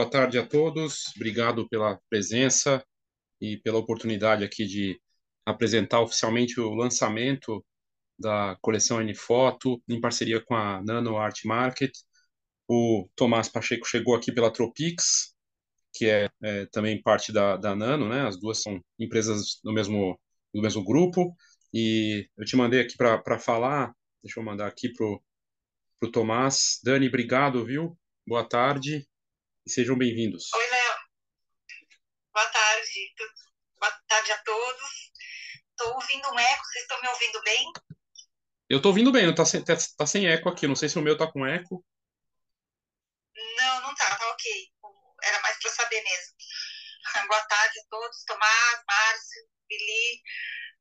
boa tarde a todos. Obrigado pela presença e pela oportunidade aqui de apresentar oficialmente o lançamento da coleção N-Foto em parceria com a Nano Art Market. O Tomás Pacheco chegou aqui pela Tropix, que é, é também parte da, da, Nano, né? As duas são empresas do mesmo, do mesmo grupo. E eu te mandei aqui para falar, deixa eu mandar aqui para o Tomás. Dani, obrigado, viu? Boa tarde e sejam bem-vindos. Oi, Léo. Boa tarde. Boa tarde a todos. Estou ouvindo um eco, vocês estão me ouvindo bem? Eu estou ouvindo bem, não tá sem, tá, tá sem eco aqui. Não sei se o meu está com eco. Não, não tá, tá ok. Era mais para saber mesmo. Boa tarde a todos. Tomás, Márcio, Billy,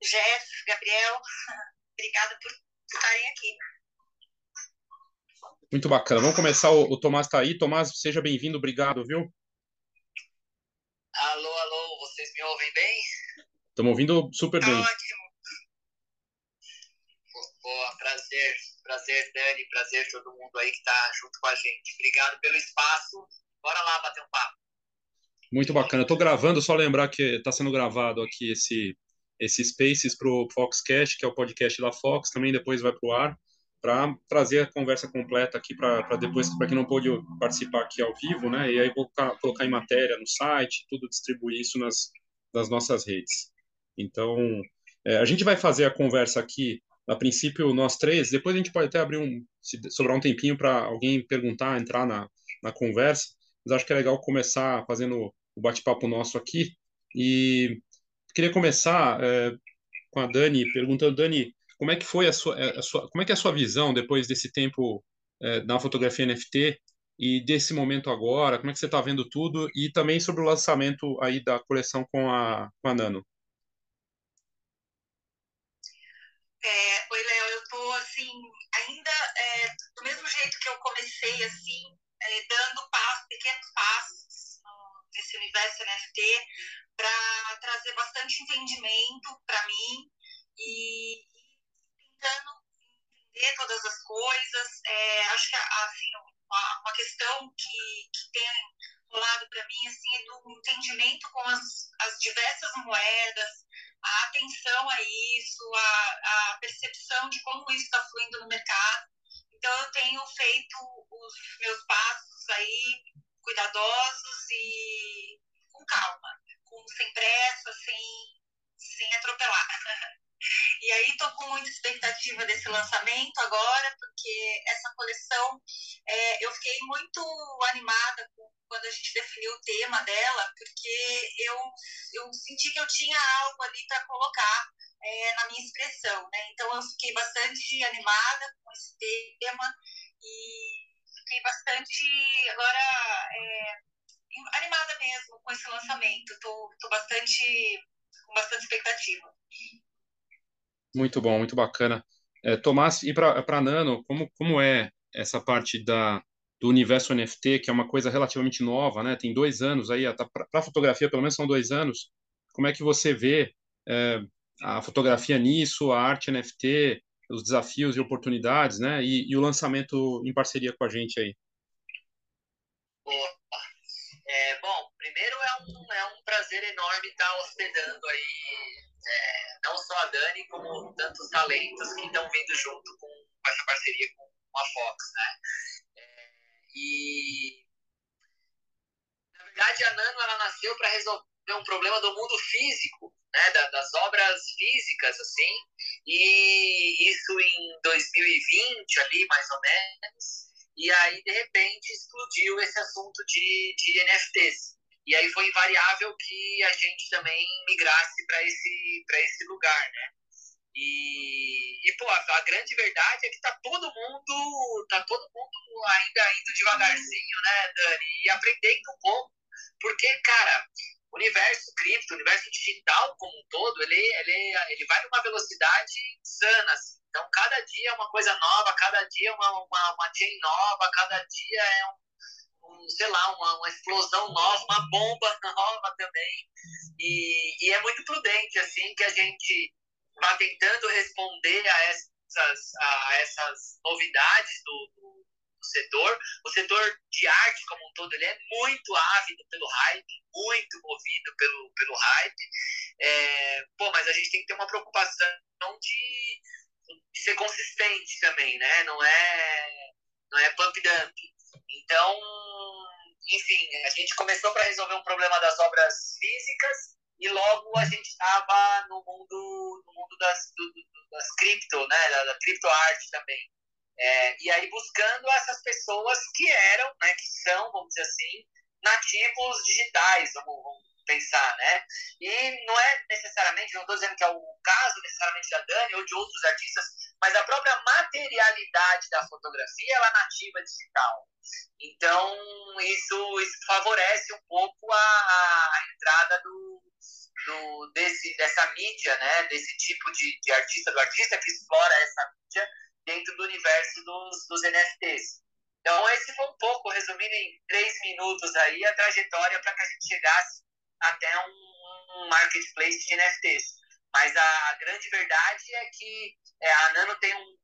Jeff, Gabriel. Obrigada por estarem aqui. Muito bacana. Vamos começar. O, o Tomás está aí. Tomás, seja bem-vindo. Obrigado, viu? Alô, alô. Vocês me ouvem bem? Estamos ouvindo super bem. Ótimo. Boa, prazer. Prazer, Dani. Prazer todo mundo aí que está junto com a gente. Obrigado pelo espaço. Bora lá bater um papo. Muito bacana. Estou gravando, só lembrar que está sendo gravado aqui esse, esse Spaces para o Foxcast, que é o podcast da Fox, também depois vai para o ar para trazer a conversa completa aqui para depois, para quem não pôde participar aqui ao vivo, né? E aí colocar, colocar em matéria no site, tudo distribuir isso nas, nas nossas redes. Então, é, a gente vai fazer a conversa aqui, a princípio, nós três, depois a gente pode até abrir um, se sobrar um tempinho para alguém perguntar, entrar na, na conversa, mas acho que é legal começar fazendo o bate-papo nosso aqui. E queria começar é, com a Dani, perguntando, Dani, como é que foi a sua, é, a sua, como é que é a sua visão depois desse tempo é, na fotografia NFT e desse momento agora? Como é que você está vendo tudo e também sobre o lançamento aí da coleção com a, com a Nano? É, oi, Léo, eu estou assim ainda é, do mesmo jeito que eu comecei assim, é, dando passos, pequenos passos nesse universo NFT para trazer bastante entendimento para mim e, tentando entender todas as coisas. É, acho que assim, uma, uma questão que, que tem rolado para mim assim, é do entendimento com as, as diversas moedas, a atenção a isso, a, a percepção de como isso está fluindo no mercado. Então, eu tenho feito os meus passos aí cuidadosos e com calma, com, sem pressa, sem, sem atropelar. E aí estou com muita expectativa desse lançamento agora, porque essa coleção é, eu fiquei muito animada com, quando a gente definiu o tema dela, porque eu, eu senti que eu tinha algo ali para colocar é, na minha expressão. Né? Então eu fiquei bastante animada com esse tema e fiquei bastante agora é, animada mesmo com esse lançamento. Estou bastante com bastante expectativa. Muito bom, muito bacana. É, Tomás, e para Nano, como, como é essa parte da, do universo NFT, que é uma coisa relativamente nova, né? Tem dois anos aí, tá, para fotografia pelo menos são dois anos. Como é que você vê é, a fotografia nisso, a arte NFT, os desafios e oportunidades, né? E, e o lançamento em parceria com a gente aí. É, bom, primeiro é um, é um prazer enorme estar hospedando aí é, não só a Dani, como tantos talentos que estão vindo junto com essa parceria com a Fox, né? É, e na verdade a Nano ela nasceu para resolver um problema do mundo físico, né? Da, das obras físicas assim, e isso em 2020 ali mais ou menos. E aí, de repente, explodiu esse assunto de, de NFTs. E aí foi invariável que a gente também migrasse para esse, esse lugar, né? E, e pô, a, a, grande verdade é que tá todo mundo, tá todo mundo ainda indo devagarzinho, né, Dani? E aprendendo um pouco. Porque, cara, o universo cripto, o universo digital como um todo, ele, ele, ele vai numa velocidade insana, assim. Então, cada dia é uma coisa nova, cada dia é uma, uma, uma chain nova, cada dia é um sei lá, uma, uma explosão nova, uma bomba nova também. E, e é muito prudente, assim, que a gente vá tentando responder a essas, a essas novidades do, do, no setor. O setor de arte como um todo ele é muito ávido pelo hype, muito movido pelo, pelo hype. É, pô, mas a gente tem que ter uma preocupação de, de ser consistente também, né? Não é, não é pump dump. Então, enfim, a gente começou para resolver um problema das obras físicas e logo a gente estava no mundo, no mundo das, do, das cripto, né, da, da criptoarte também. É, e aí buscando essas pessoas que eram, né, que são, vamos dizer assim, nativos digitais, vamos, vamos pensar, né? E não é necessariamente, não estou dizendo que é o caso necessariamente da Dani ou de outros artistas, mas a própria materialidade da fotografia ela é nativa digital. Então isso, isso favorece um pouco a, a entrada do, do, desse, dessa mídia, né? Desse tipo de, de artista, do artista que explora essa mídia dentro do universo dos, dos NFTs. Então, esse foi um pouco, resumindo em três minutos aí, a trajetória para que a gente chegasse até um, um marketplace de NFTs. Mas a grande verdade é que é, a Nano tem um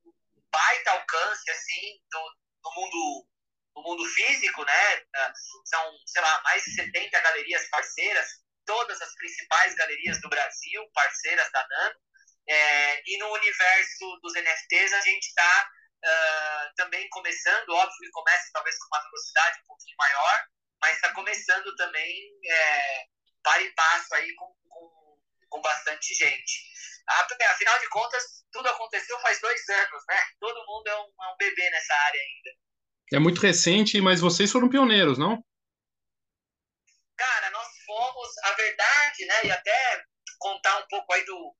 baita alcance, assim, do, do mundo do mundo físico, né? Ah, são, sei lá, mais de 70 galerias parceiras, todas as principais galerias do Brasil, parceiras da Nano. É, e no universo dos NFTs a gente está uh, ah, também começando, óbvio que começa talvez com uma velocidade um pouquinho maior, mas está começando também é, para e passo aí com, com, com bastante gente. Afinal de contas, tudo aconteceu faz dois anos, né? Todo mundo é um, é um bebê nessa área ainda. É muito recente, mas vocês foram pioneiros, não? Cara, nós fomos, a verdade, né? E até contar um pouco aí do,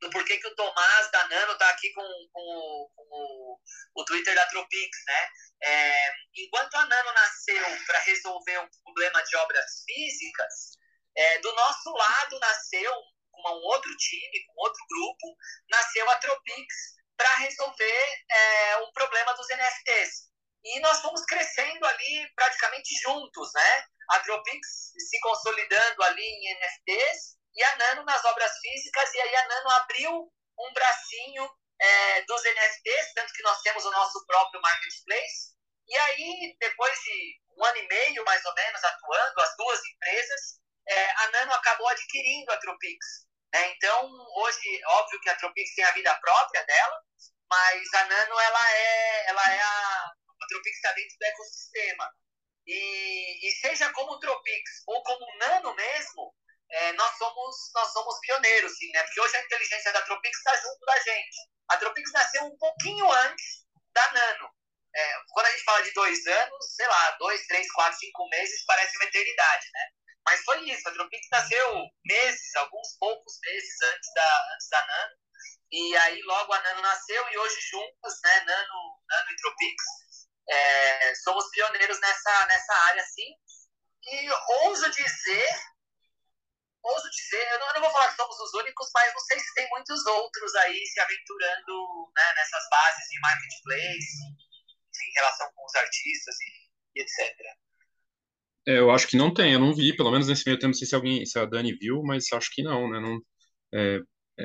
do porquê que o Tomás da Nano tá aqui com, com, com o, o, Twitter da Tropix, né? É, enquanto a Nano nasceu para resolver um problema de obras físicas, é, do nosso lado nasceu com um outro time, com outro grupo, nasceu a Tropix para resolver é, um problema dos NFTs. E nós fomos crescendo ali praticamente juntos, né? A Tropix se consolidando ali em NFTs e a Nano nas obras físicas, e aí a Nano abriu um bracinho é, dos NFTs, tanto que nós temos o nosso próprio marketplace. E aí, depois de um ano e meio, mais ou menos, atuando, as duas empresas, é, a Nano acabou adquirindo a Tropix. Né? Então, hoje, óbvio que a Tropix tem a vida própria dela, mas a Nano, ela é, ela é a, a Tropix está dentro do ecossistema. E, e seja como Tropix ou como Nano mesmo, é, nós, somos, nós somos pioneiros, sim, né? Porque hoje a inteligência da Tropix está junto da gente. A Tropix nasceu um pouquinho antes da Nano. É, quando a gente fala de dois anos, sei lá, dois, três, quatro, cinco meses, parece uma eternidade, né? Mas foi isso, a Tropix nasceu meses, alguns poucos meses antes da, antes da Nano. E aí logo a Nano nasceu e hoje juntos, né, Nano, Nano e Tropix, é, somos pioneiros nessa, nessa área, sim. E ouso dizer ouso dizer, eu não, eu não, vou falar que somos os únicos, mas não sei se tem muitos outros aí se aventurando né, nessas bases de marketplace, em relação com os artistas. É, eu acho que não tem, eu não vi, pelo menos nesse meio tempo, não sei se alguém, se a Dani viu, mas acho que não, né? Não, é,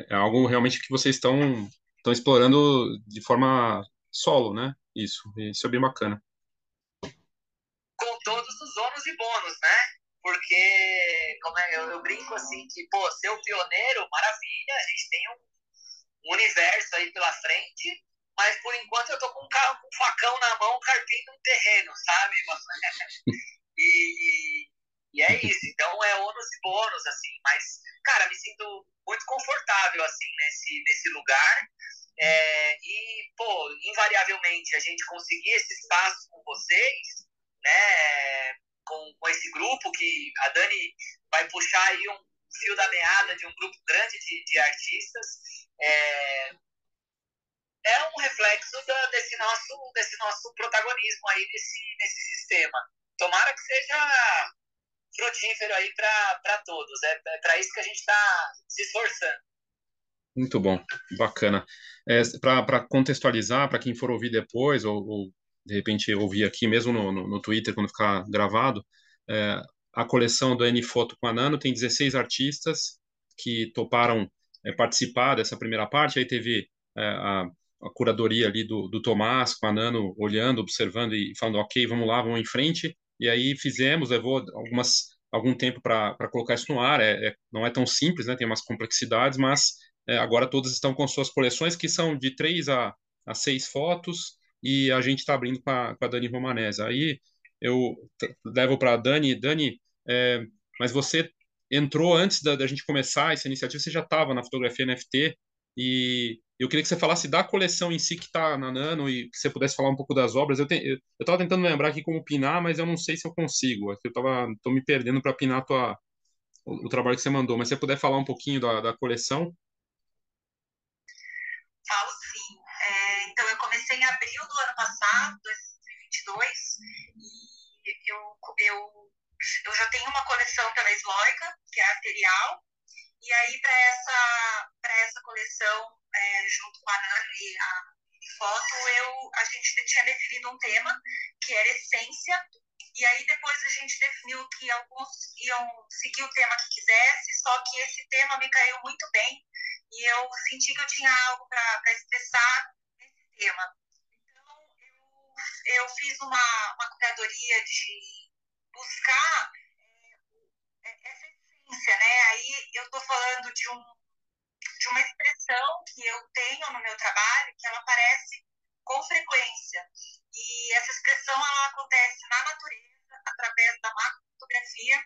é algo realmente que vocês estão estão explorando de forma solo, né? Isso, isso é bem bacana. Com todos os ônus e bônus, né? porque como é, eu, eu, brinco assim que, pô, ser o pioneiro, maravilha, a gente tem um, um, universo aí pela frente, mas por enquanto eu tô com um, carro, com um facão na mão, carpindo um terreno, sabe? e, e é isso, então é ônus e bônus, assim, mas, cara, me sinto muito confortável, assim, nesse, nesse lugar, é, e, pô, invariavelmente a gente conseguir esse espaço com vocês, né, com, com esse grupo, que a Dani vai puxar aí um fio da meada de um grupo grande de, de artistas. É, é um reflexo da, desse, nosso, desse nosso protagonismo aí nesse, nesse sistema. Tomara que seja frutífero aí para todos. É, é para isso que a gente está se esforçando. Muito bom, bacana. É, para contextualizar, para quem for ouvir depois ou, ou de repente ouvir aqui mesmo no, no, no Twitter quando ficar gravado, é, a coleção do N-Foto com a Nano tem 16 artistas que toparam é, participar dessa primeira parte, aí teve é, a, a curadoria ali do, do Tomás, com a Nano olhando, observando e falando, ok, vamos lá, vamos em frente. E aí fizemos, levou algumas, algum tempo para colocar isso no ar. É, é, não é tão simples, né? tem umas complexidades, mas é, agora todas estão com suas coleções, que são de três a, a seis fotos, e a gente está abrindo com a, Dani Romanese. Aí eu levo para a Dani, Dani, é, mas você entrou antes da, da, gente começar essa iniciativa, você já estava na fotografia NFT, e eu queria que você falasse da coleção em si que está na Nano e que você pudesse falar um pouco das obras. Eu estava tentando lembrar aqui como pinar, mas eu não sei se eu consigo. Eu estou me perdendo para pinar tua, o, o, trabalho que você mandou. Mas se você puder falar um pouquinho da, da coleção. Falo sim. É, então, eu comecei em abril do ano passado, 2022, e eu, eu, eu já tenho uma coleção pela Sloica, que é arterial, e aí, para essa, essa coleção, é, junto com a Nano e a foto, eu, a gente tinha definido um tema, que era essência, e aí depois a gente definiu que alguns iam seguir o tema que quisesse, só que esse tema me caiu muito bem, e eu senti que eu tinha algo para expressar nesse tema. Então, eu, eu fiz uma, uma curadoria de buscar é essa essência, né? Aí eu estou falando de um de uma expressão que eu tenho no meu trabalho que ela aparece com frequência. E essa expressão ela acontece na natureza, através da macrofotografia.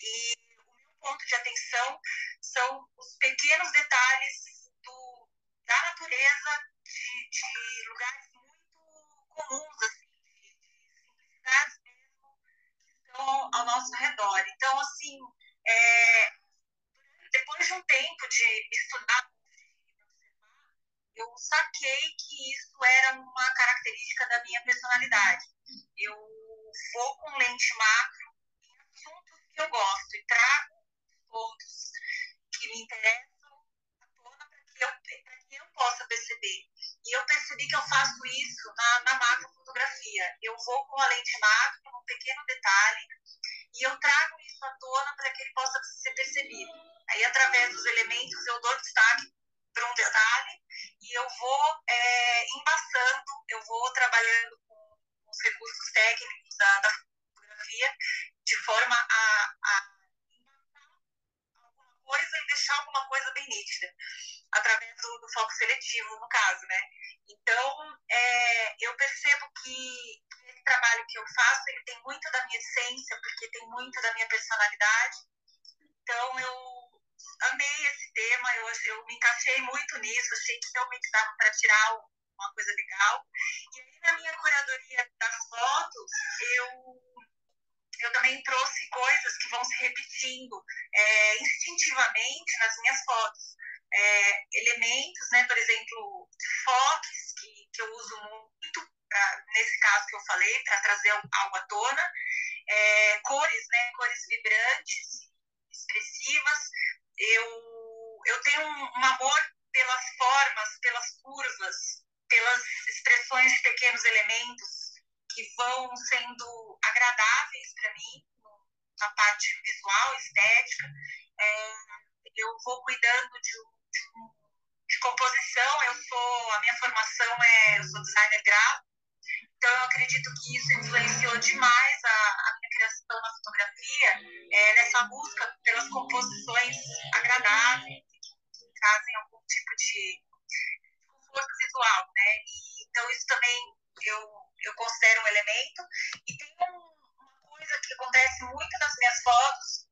E o meu ponto de atenção são os pequenos detalhes do, da natureza, de, de lugares muito comuns, assim, de, de simplicidades mesmo, que estão ao nosso redor. Então, assim, é, depois de um tempo de estudar eu saquei que isso era uma característica da minha personalidade. Eu vou com lente macro em assuntos que eu gosto e trago pontos que me interessam à tona para que, que eu possa perceber. E eu percebi que eu faço isso na, na macrofotografia. Eu vou com a lente macro, um pequeno detalhe, e eu trago isso à tona para que ele possa ser percebido. Aí, através dos elementos, eu dou destaque para um detalhe e eu vou é, embaçando, eu vou trabalhando com os recursos técnicos da, da fotografia de forma a, a coisa e deixar alguma coisa bem nítida, através do, do foco seletivo, no caso, né? Então, é, eu percebo que esse trabalho que eu faço, ele tem muito da minha essência, porque tem muito da minha personalidade. Então, eu amei esse tema, eu, eu me encaixei muito nisso, achei que realmente dava para tirar uma coisa legal. E aí, na minha curadoria das fotos, eu eu também trouxe coisas que vão se repetindo é, instintivamente nas minhas fotos. É, elementos, né, por exemplo, foques, que, que eu uso muito, pra, nesse caso que eu falei, para trazer algo à tona, é, cores, né, cores vibrantes, expressivas. Eu, eu tenho um, amor pelas formas, pelas curvas, pelas expressões de pequenos elementos que vão sendo agradáveis para mim na parte visual, estética. É, eu vou cuidando de, de, de, composição. Eu sou a minha formação é eu sou designer gráfico, então eu acredito que isso influenciou demais a, a minha criação na fotografia é, nessa busca pelas composições agradáveis que trazem algum tipo de conforto visual, né? E, então isso também eu eu considero um elemento. E tem uma coisa que acontece muito nas minhas fotos,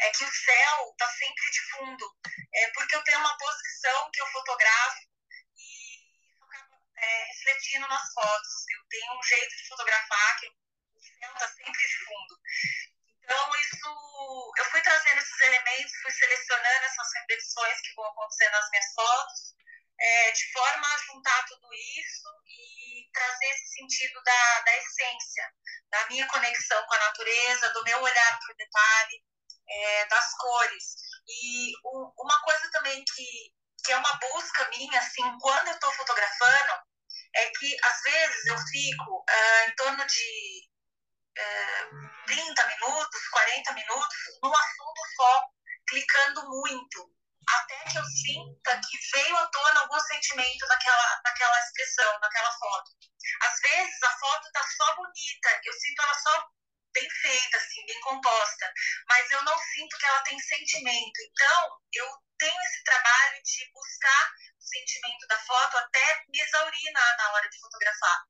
é que o céu está sempre de fundo. É porque eu tenho uma posição que eu fotografo é, refletindo nas fotos. Eu tenho um jeito de fotografar que o céu está sempre de fundo. Então, isso, eu fui trazendo esses elementos, fui selecionando essas repetições que vão acontecer nas minhas fotos é, de forma a juntar tudo isso e trazer esse sentido da, da essência, da minha conexão com a natureza, do meu olhar para o detalhe, é, das cores. E uma coisa também que, que é uma busca minha, assim, quando eu estou fotografando, é que às vezes eu fico uh, em torno de uh, 30 minutos, 40 minutos, num assunto só, clicando muito até que que eu sinta que veio à tona algum sentimento naquela, naquela expressão, naquela foto. Às vezes a foto tá só bonita, eu sinto ela só bem feita, assim, bem composta, mas eu não sinto que ela tem sentimento. Então, eu tenho esse trabalho de buscar o sentimento da foto até me exaurir na, na hora de fotografar.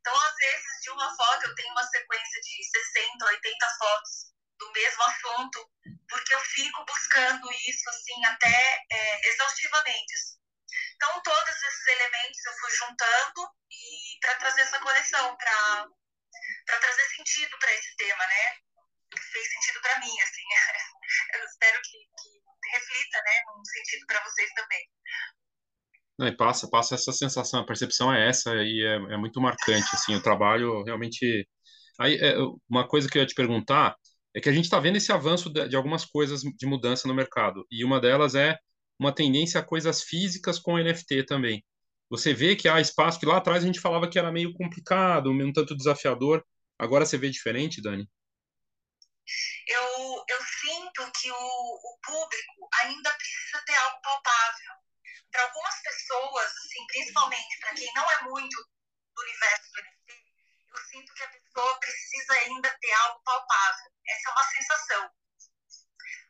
Então, às vezes, de uma foto, eu tenho uma sequência de 60, 80 fotos do mesmo assunto, porque eu fico buscando isso, assim, até é, exaustivamente. Então, todos esses elementos eu fui juntando e para trazer essa coleção, para trazer sentido para esse tema, né? Fez sentido para mim, assim. eu espero que, que reflita, né, num sentido para vocês também. Não, e passa, passa essa sensação, a percepção é essa e é, é muito marcante, assim, o trabalho realmente... Aí, é, uma coisa que eu ia te perguntar é que a gente está vendo esse avanço de, de, algumas coisas de mudança no mercado, e uma delas é uma tendência a coisas físicas com NFT também. Você vê que há espaço que lá atrás a gente falava que era meio complicado, um tanto desafiador, agora você vê diferente, Dani? Eu, eu sinto que o, o público ainda precisa ter algo palpável para algumas pessoas, assim, principalmente para quem não é muito do universo do NFT, eu sinto que a pessoa precisa ainda ter algo palpável. Essa é uma sensação.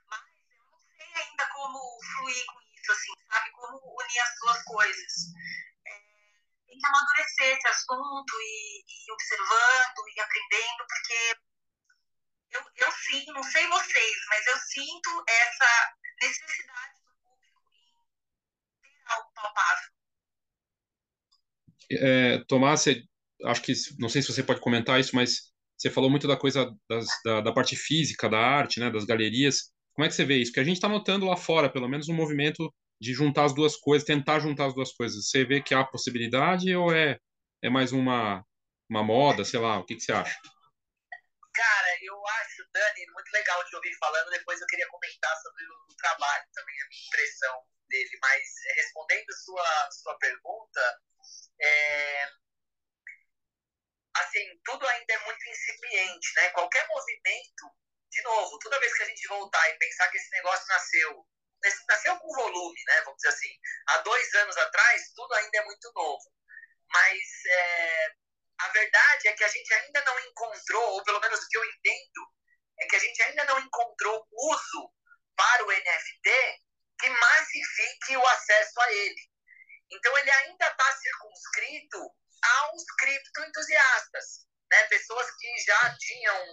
Mas eu não sei ainda como fluir com isso, assim, sabe? Como unir as duas coisas. É, tem que amadurecer esse assunto e, e observando e aprendendo, porque eu, eu sinto, não sei vocês, mas eu sinto essa necessidade algo palpável. É, Tomás, acho que não sei se você pode comentar isso, mas você falou muito da coisa das, da, da, parte física da arte, né, das galerias. Como é que você vê isso? Porque a gente está notando lá fora, pelo menos, um movimento de juntar as duas coisas, tentar juntar as duas coisas. Você vê que há possibilidade ou é, é mais uma, uma moda, sei lá, o que, que você acha? Dani, muito legal de ouvir falando. Depois eu queria comentar sobre o trabalho também, a minha impressão dele, mas é, respondendo sua, sua pergunta, é, assim, tudo ainda é muito incipiente, né? Qualquer movimento, de novo, toda vez que a gente voltar e pensar que esse negócio nasceu, nasceu com volume, né? Vamos dizer assim, há dois anos atrás, tudo ainda é muito novo. Mas é, a verdade é que a gente ainda não encontrou, ou pelo menos o que eu entendo, é que a gente ainda não encontrou uso para o NFT que massifique o acesso a ele. Então, ele ainda está circunscrito aos criptoentusiastas, né? pessoas que já tinham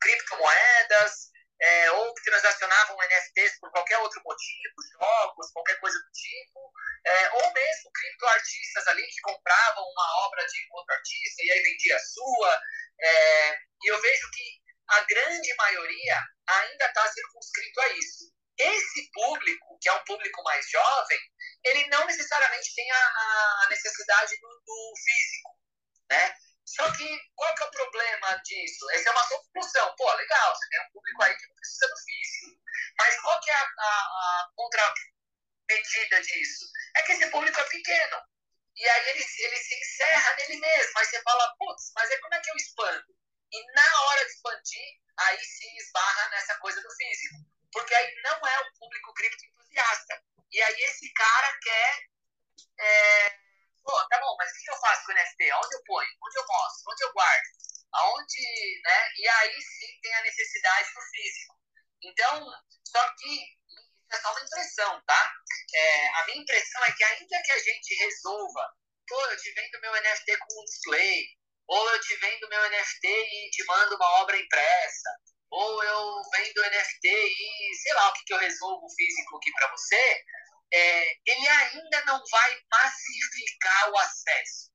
criptomoedas é, ou que transacionavam NFTs por qualquer outro motivo, jogos, qualquer coisa do tipo, é, ou mesmo criptoartistas ali que compravam uma obra de outro artista e aí vendia a sua. É, e eu vejo que a grande maioria ainda está circunscrito a isso. Esse público, que é um público mais jovem, ele não necessariamente tem a, a necessidade do, do, físico, né? Só que qual que é o problema disso? Essa é uma solução. Pô, legal, você tem um público aí que não precisa do físico. Mas qual que é a, a, a contramedida disso? É que esse público é pequeno. E aí ele, ele se encerra nele mesmo. Aí você fala, putz, mas aí como é que eu expando? E na hora de expandir, aí se esbarra nessa coisa do físico porque aí não é o público cripto entusiasta. E aí esse cara quer. É, pô, tá bom, mas o que eu faço com o NFT? Onde eu ponho? Onde eu mostro? Onde eu guardo? Aonde. Né? E aí sim tem a necessidade do físico. Então, só que é só uma impressão, tá? É, a minha impressão é que ainda que a gente resolva, pô, eu te vendo meu NFT com um display, ou eu te vendo meu NFT e te mando uma obra impressa, ou eu vendo NFT e sei lá o que, que eu resolvo físico aqui para você, é, ele ainda não vai massificar o acesso.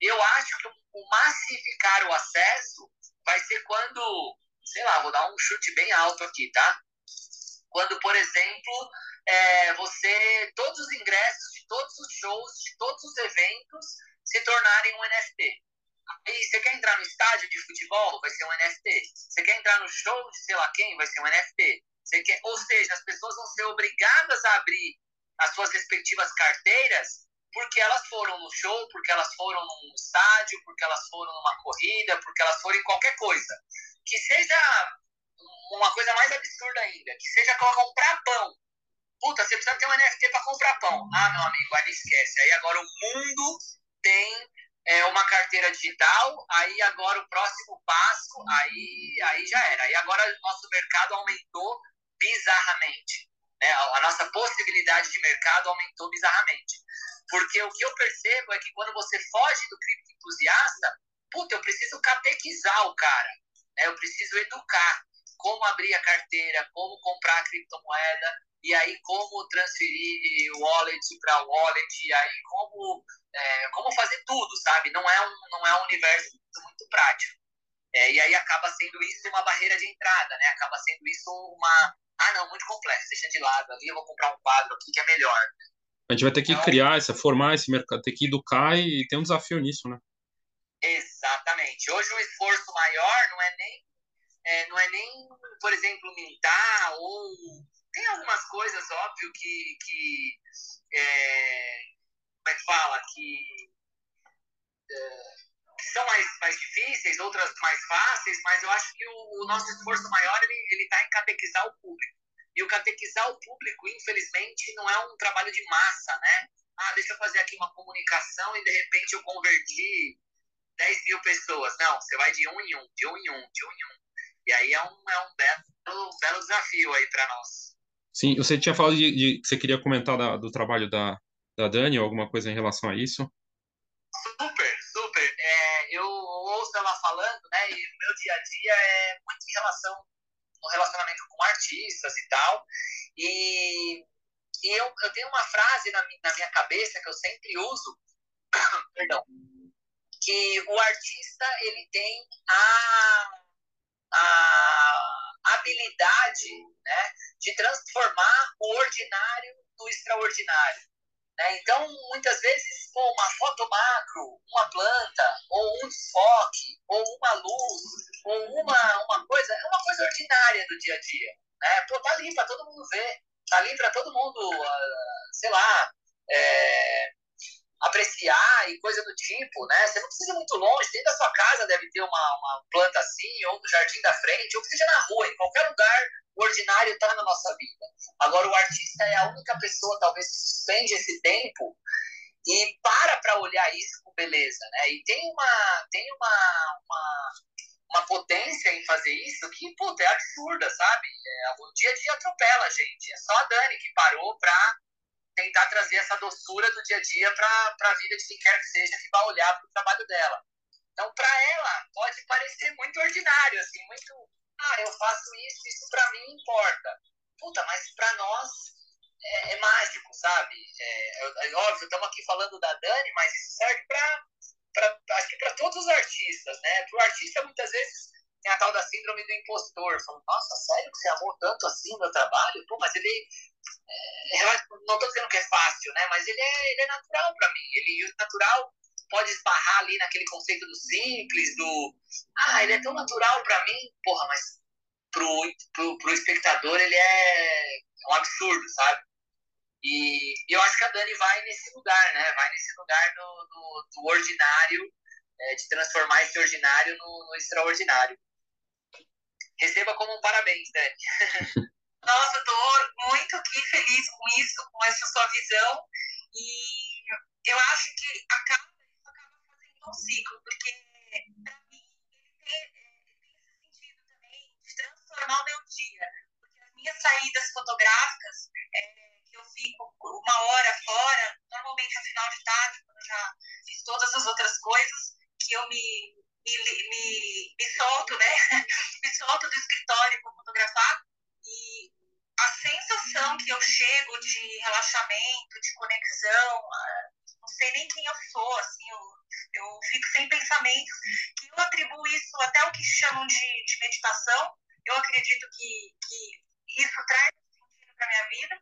Eu acho que o massificar o acesso vai ser quando, sei lá, vou dar um chute bem alto aqui, tá? Quando, por exemplo, é, você, todos os ingressos de todos os shows, de todos os eventos se tornarem um NFT. Aí, você quer entrar no estádio de futebol? Vai ser um NFT. Você quer entrar no show de sei lá quem? Vai ser um NFT. Você quer, ou seja, as pessoas vão ser obrigadas a abrir as suas respectivas carteiras porque elas foram no show, porque elas foram num estádio, porque elas foram numa corrida, porque elas foram em qualquer coisa. Que seja uma coisa mais absurda ainda, que seja comprar pão. Puta, você precisa ter um NFT para comprar pão. Ah, meu amigo, aí esquece. Aí agora o mundo tem é, uma carteira digital, aí agora o próximo passo, aí, aí já era. Aí agora o nosso mercado aumentou bizarramente. Né? A nossa possibilidade de mercado aumentou bizarramente. Porque o que eu percebo é que quando você foge do cripto entusiasta, puta, eu preciso catequizar o cara. Né? Eu preciso educar como abrir a carteira, como comprar a criptomoeda, e aí como transferir wallet para wallet, e aí como, é, como fazer tudo, sabe? Não é um, não é um universo muito, muito prático. É, e aí acaba sendo isso uma barreira de entrada, né? Acaba sendo isso uma... Ah, não, muito complexo, deixa de lado ali, eu vou comprar um quadro aqui que é melhor. A gente vai ter que então, criar, essa, formar esse mercado, ter que educar e ter um desafio nisso, né? Exatamente. Hoje o esforço maior não é nem, é, não é nem por exemplo, mintar ou tem algumas coisas, óbvio, que, que é, como é que fala, que, é, que, são mais, mais difíceis, outras mais fáceis, mas eu acho que o, o nosso esforço maior ele está em catequizar o público. E o catequizar o público, infelizmente, não é um trabalho de massa, né? Ah, deixa eu fazer aqui uma comunicação e de repente eu converti 10 mil pessoas. Não, você vai de um em um, de um em um, de um em um. E aí é um, é um belo, belo desafio aí para nós. Sim, você tinha falado de, de você queria comentar da, do trabalho da, da Dani, alguma coisa em relação a isso? Super, super. É, eu ouço ela falando, né? E o meu dia a dia é muito em relação no relacionamento com artistas e tal. E, e eu, eu tenho uma frase na, na minha cabeça que eu sempre uso, perdão, que o artista ele tem a a habilidade né, de transformar o ordinário no extraordinário. Né? Então, muitas vezes, pô, uma foto macro, uma planta, ou um desfoque, ou uma luz, ou uma, uma coisa, é uma coisa ordinária do dia a dia. Né? Pô, tá ali para todo mundo ver, tá ali para todo mundo, uh, sei lá, é, apreciar e coisa do tipo, né? Você não precisa ir muito longe, dentro da sua casa deve ter uma, uma planta assim, ou no jardim da frente, ou que seja na rua, em qualquer lugar, o ordinário está na nossa vida. Agora, o artista é a única pessoa, talvez, que suspende esse tempo e para para olhar isso com beleza, né? E tem uma, tem uma, uma, uma potência em fazer isso que, puta, é absurda, sabe? É, o dia a dia atropela a gente. É só a Dani que parou para tentar trazer essa doçura do dia a dia para a vida de quem quer que seja que vai olhar para o trabalho dela. Então, para ela, pode parecer muito ordinário, assim, muito. Ah, eu faço isso, isso para mim importa. Puta, mas para nós é, é, mágico, sabe? É, é, é óbvio, estamos aqui falando da Dani, mas isso serve para. Acho que para todos os artistas, né? Para o artista, muitas vezes, tem a tal da síndrome do impostor. Nossa, sério que você amou tanto assim meu trabalho? Pô, mas ele é, não estou dizendo que é fácil, né? Mas ele é, ele é natural para mim. Ele, o natural pode esbarrar ali naquele conceito do simples, do. Ah, ele é tão natural para mim, porra, mas pro, pro, pro espectador ele é um absurdo, sabe? E, e eu acho que a Dani vai nesse lugar, né? Vai nesse lugar do, do, do ordinário, é, de transformar esse ordinário no, no extraordinário. Receba como um parabéns, Dani. Nossa, estou muito aqui feliz com isso, com essa sua visão. E eu acho que acaba, isso acaba fazendo um ciclo, porque para mim tem, tem esse sentido também de transformar o meu dia. Porque as minhas saídas fotográficas, é, que eu fico uma hora fora, normalmente no final de tarde, quando eu já fiz todas as outras coisas, que eu me, me, me, me solto, né? me solto do escritório para fotografar. E a sensação que eu chego de relaxamento, de conexão, não sei nem quem eu sou, assim, eu, eu fico sem pensamentos, que eu atribuo isso até o que chamam de, de meditação, eu acredito que, que isso traz sentido para minha vida.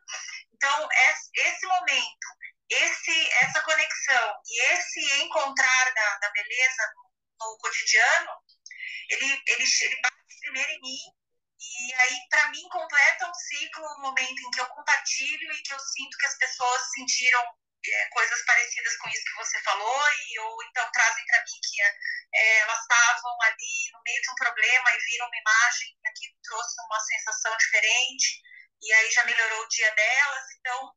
Então, esse momento, esse, essa conexão e esse encontrar da, da beleza no, no cotidiano, ele, ele, ele bate primeiro em mim e aí, para mim, completa um ciclo o momento em que eu compartilho e que eu sinto que as pessoas sentiram é, coisas parecidas com isso que você falou, e ou então trazem para mim que é, elas estavam ali no meio de um problema e viram uma imagem e aquilo trouxe uma sensação diferente. e aí já melhorou o dia delas, então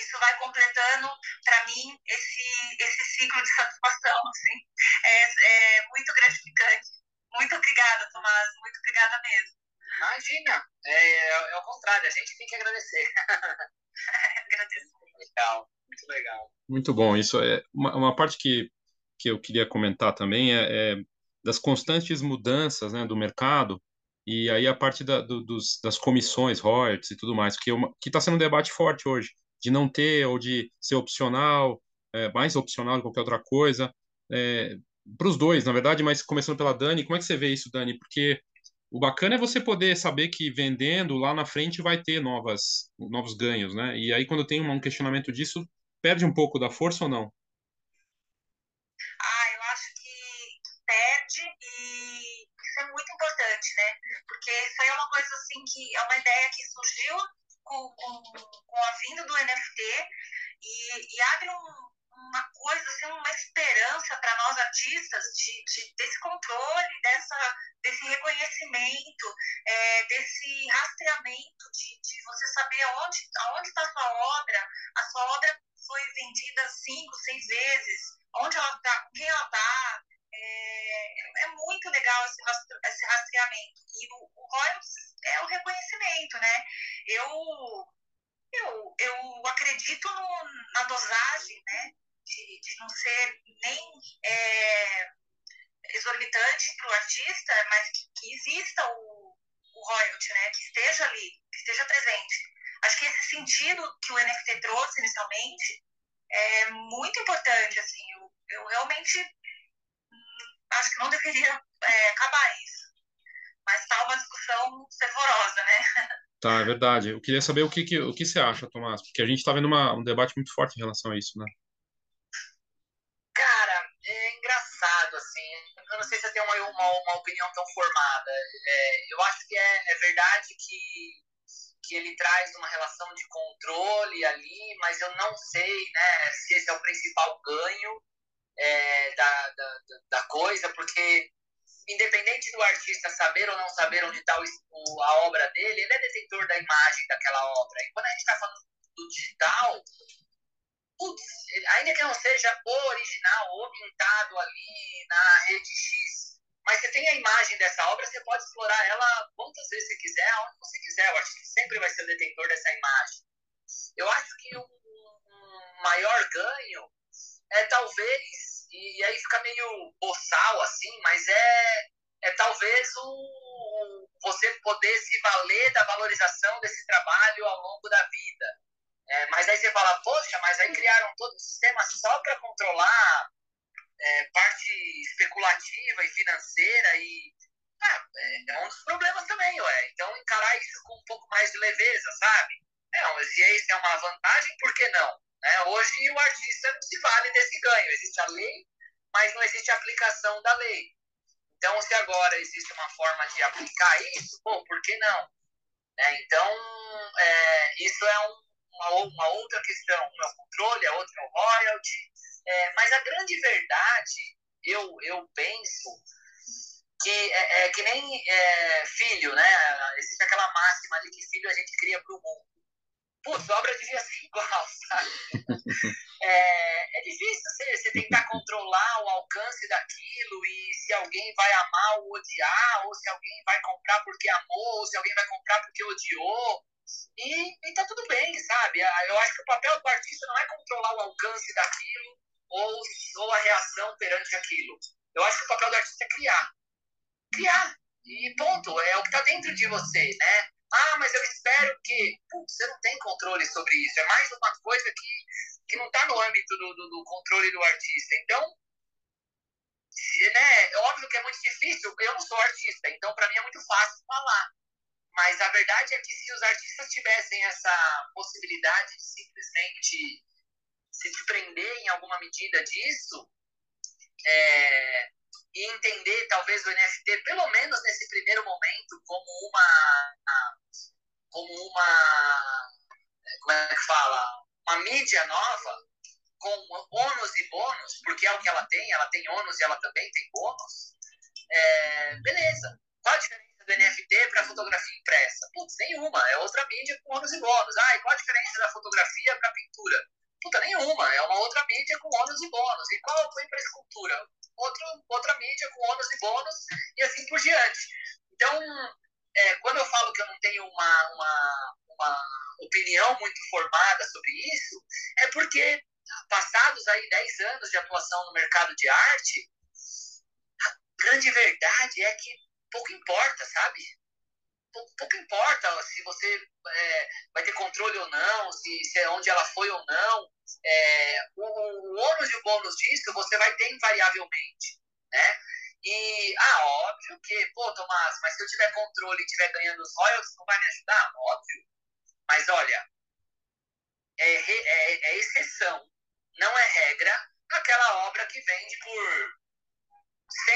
isso vai completando para mim esse esse ciclo de satisfação assim. É, é muito gratificante. Muito obrigada Tomás. Muito obrigada mesmo. Imagina. É, é o contrário. A gente tem que agradecer. Agradecer legal. Muito legal. Muito bom. Isso é uma, uma parte que que eu queria comentar também é, é das constantes mudanças né, do mercado e aí a parte da, do, dos, das comissões, royalties e tudo mais, que está sendo um debate forte hoje, de não ter ou de ser opcional, é, mais opcional do que qualquer outra coisa, é, para os dois, na verdade, mas começando pela Dani, como é que você vê isso, Dani? Porque o bacana é você poder saber que vendendo lá na frente vai ter novas, novos ganhos, né? E aí quando tem um questionamento disso, perde um pouco da força ou não? Ah, eu acho que perde e isso é muito importante, né? Porque é uma coisa assim que é uma ideia que surgiu com, com, com a vinda do NFT e, e abre um, uma coisa, assim, uma esperança para nós artistas de, de, desse controle, dessa, desse reconhecimento, é, desse rastreamento, de, de você saber aonde está a sua obra, a sua obra foi vendida cinco, seis vezes, onde ela está, com quem ela está. É, é muito legal esse, esse rastreamento. E o, o royalties é o reconhecimento, né? Eu, eu, eu acredito no, na dosagem, né? De, de não ser nem é, exorbitante para o artista, mas que, que exista o, o royalty, né? Que esteja ali, que esteja presente. Acho que esse sentido que o NFT trouxe inicialmente é muito importante, assim. Eu, eu realmente acho que não deveria é, acabar isso. Mas está uma discussão fervorosa, né? Tá, é verdade. Eu queria saber o que, que, o que você acha, Tomás, porque a gente está vendo uma, um debate muito forte em relação a isso, né? Cara, é engraçado, assim. Eu não sei se eu tenho uma, uma, uma opinião tão formada. É, eu acho que é, é verdade que que ele traz uma relação de controle ali, mas eu não sei né, se esse é o principal ganho é, da, da, da, coisa, porque independente do artista saber ou não saber onde está a obra dele, ele é detentor da imagem daquela obra. E quando a gente está falando do digital, putz, ainda que não seja o original, o pintado ali na rede X, mas você tem a imagem dessa obra, você pode explorar ela quantas vezes você quiser, aonde você quiser. Acho que sempre vai ser o detentor dessa imagem. Eu acho que um, um maior ganho é talvez, e aí fica meio boçal assim, mas é, é talvez o, você poder se valer da valorização desse trabalho ao longo da vida. É, mas aí você fala, poxa, mas aí criaram todo um sistema só para controlar é, parte especulativa e financeira e ah, é, é, um dos problemas também, ué. Então encarar isso com um pouco mais de leveza, sabe? Não, se isso é uma vantagem, por que não? Né? Hoje o artista não se vale desse ganho. Existe a lei, mas não existe aplicação da lei. Então, se agora existe uma forma de aplicar isso, por que não? É, então, é, isso é um, uma, uma, outra questão. Um é o controle, a outra é o royalty, é, mas a grande verdade, eu, eu penso, que é, é que nem é, filho, né? Existe aquela máxima de que filho a gente cria para o mundo. Putz, obra devia ser igual, sabe? É, é difícil você, você tentar controlar o alcance daquilo e se alguém vai amar ou odiar, ou se alguém vai comprar porque amou, ou se alguém vai comprar porque odiou. E, e tá tudo bem, sabe? Eu acho que o papel do artista não é controlar o alcance daquilo, ou, ou a reação perante aquilo. Eu acho que o papel do artista é criar. Criar. E ponto. É o que está dentro de você, né? Ah, mas eu espero que. Putz, você não tem controle sobre isso. É mais uma coisa que, que não está no âmbito do, do, do, controle do artista. Então, né, é óbvio que é muito difícil. Eu não sou artista, então para mim é muito fácil falar. Mas a verdade é que se os artistas tivessem essa possibilidade de simplesmente se desprender em alguma medida disso é, e entender talvez o NFT, pelo menos nesse primeiro momento, como uma como uma como é que fala uma mídia nova com ônus e bônus, porque é o que ela tem, ela tem ônus e ela também tem bônus, é, beleza. Qual a diferença do NFT para fotografia impressa? Putz, nenhuma. É outra mídia com ônus e bônus. Ah, e qual a diferença da fotografia para pintura? Puta, nenhuma. É uma outra mídia com ônus e bônus. E qual foi para escultura? Outro, outra mídia com ônus e bônus e assim por diante. Então, é, quando eu falo que eu não tenho uma, uma, uma opinião muito formada sobre isso, é porque passados aí 10 anos de atuação no mercado de arte, a grande verdade é que pouco importa, sabe? Pouco, pouco importa se você é, vai ter controle ou não, se, se é onde ela foi ou não. É, o, o ônus e o bônus disso você vai ter invariavelmente, né? E, ah, óbvio que, pô, Tomás, mas se eu tiver controle e estiver ganhando os royalties, não vai me ajudar? Óbvio. Mas olha, é, é, é exceção, não é regra, aquela obra que vende por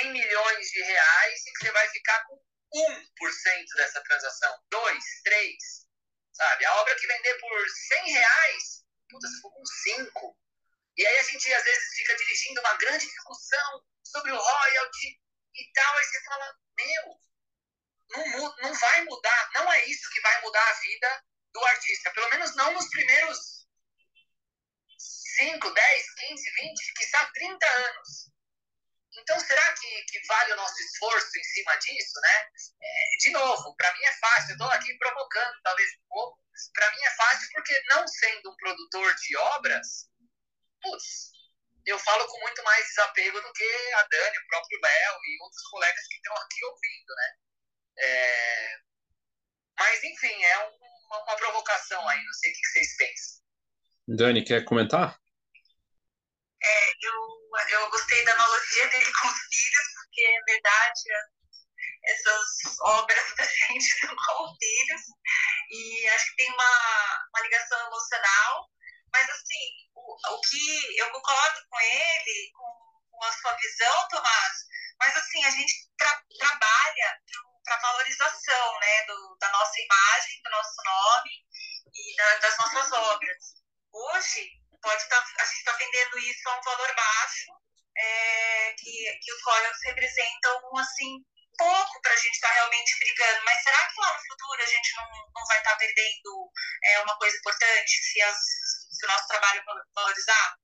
100 milhões de reais e que você vai ficar com 1% dessa transação, 2, 3, sabe? A obra que vender por 100 reais, puta, você ficou com 5. E aí a gente às vezes fica dirigindo uma grande discussão sobre o royalty e tal, aí você fala, meu, não, não vai mudar, não é isso que vai mudar a vida do artista, pelo menos não nos primeiros 5, 10, 15, 20, quizá 30 anos. Então, será que, que vale o nosso esforço em cima disso, né? É, de novo, para mim é fácil, estou aqui provocando talvez um pouco, para mim é fácil porque não sendo um produtor de obras, putz, eu falo com muito mais desapego do que a Dani, o próprio Léo e outros colegas que estão aqui ouvindo, né? É... Mas, enfim, é uma, uma, provocação aí, não sei o que vocês pensam. Dani, quer comentar? É, eu, eu gostei da analogia dele com os filhos, porque é verdade, essas obras da gente são com filhos, e acho que tem uma, uma ligação emocional, mas assim, o, o que eu concordo com ele, com, com a sua visão, Tomás, mas assim, a gente tra trabalha para valorização né, do, da nossa imagem, do nosso nome e da, das nossas obras. Hoje, pode tá, a gente está vendendo isso a um valor baixo, é, que, que os royalties representam assim pouco para a gente estar tá realmente brigando, mas será que lá no futuro a gente não, não vai estar tá perdendo é, uma coisa importante se, as, se o nosso trabalho valorizar?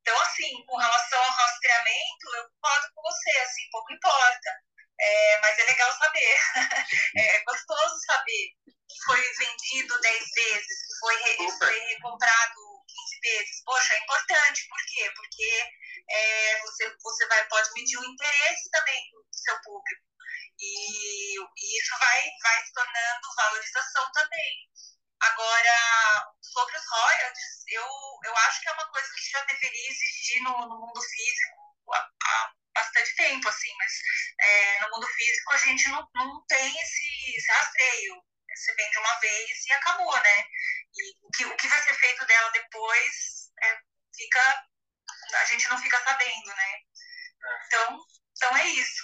Então, assim, com relação ao rastreamento, eu concordo com você, assim, pouco importa. É, mas é legal saber. é gostoso saber que foi vendido 10 vezes, que foi, foi recomprado 15 vezes. Poxa, é importante. Por quê? Porque é, você, você vai, pode medir o interesse também do seu público. E, e isso vai, vai se tornando valorização também. Agora, sobre os royalties, eu, eu acho que é uma coisa que já deveria existir no, no mundo físico há, há, bastante tempo, assim, mas é, no mundo físico a gente não, não tem esse, esse rastreio. Você vende uma vez e acabou, né? E o que, o que vai ser feito dela depois é, fica. A gente não fica sabendo, né? Então, então é isso.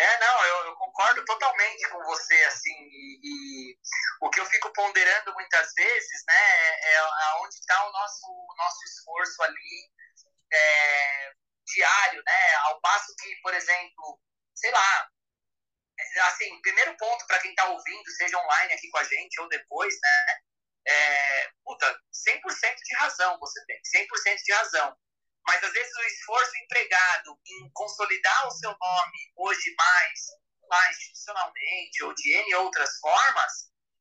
É, não, eu, eu, concordo totalmente com você, assim, e, e, o que eu fico ponderando muitas vezes, né, é, é aonde está o nosso, o nosso esforço ali é, diário, né, ao passo que, por exemplo, sei lá, assim, primeiro ponto para quem está ouvindo, seja online aqui com a gente ou depois, né, é, puta, 100% de razão você tem, 100% de razão mas às vezes o esforço empregado em consolidar o seu nome hoje mais lá institucionalmente ou de N outras formas,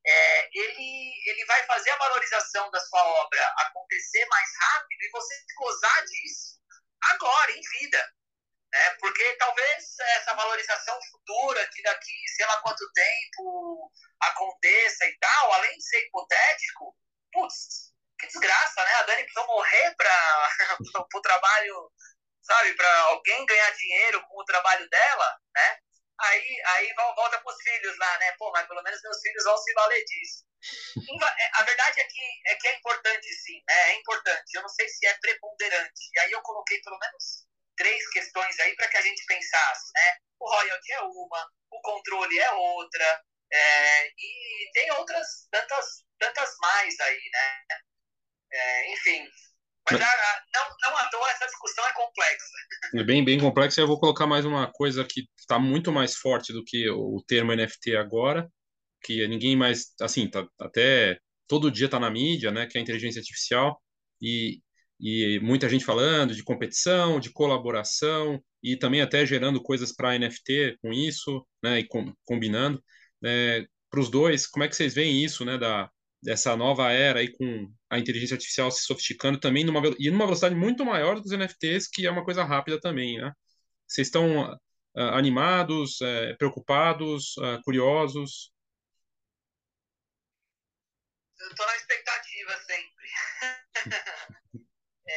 é, ele, ele vai fazer a valorização da sua obra acontecer mais rápido e você gozar disso agora, em vida. Né? Porque talvez essa valorização futura, que daqui sei lá quanto tempo aconteça e tal, além de ser hipotético, putz, que desgraça, né? A Dani precisou morrer para o trabalho, sabe? Para alguém ganhar dinheiro com o trabalho dela, né? Aí, aí volta para os filhos lá, né? Pô, mas pelo menos meus filhos vão se valer disso. É, a verdade é que, é que é importante, sim, né? É importante. Eu não sei se é preponderante. E aí eu coloquei pelo menos três questões aí para que a gente pensasse, né? O royalty é uma, o controle é outra, é, e tem outras tantas, tantas mais aí, né? É, enfim, Mas a, não, não à toa essa discussão é complexa. É bem, bem complexa. Eu vou colocar mais uma coisa que está muito mais forte do que o termo NFT agora, que ninguém mais, assim, tá, até todo dia está na mídia, né, que é a inteligência artificial, e, e muita gente falando de competição, de colaboração, e também até gerando coisas para NFT com isso, né, e com, combinando. É, para os dois, como é que vocês veem isso, né, da, dessa nova era aí com a inteligência artificial se sofisticando também numa, e numa velocidade muito maior do que os NFTs, que é uma coisa rápida também, né? Vocês estão uh, animados, uh, preocupados, uh, curiosos? Eu estou na expectativa sempre.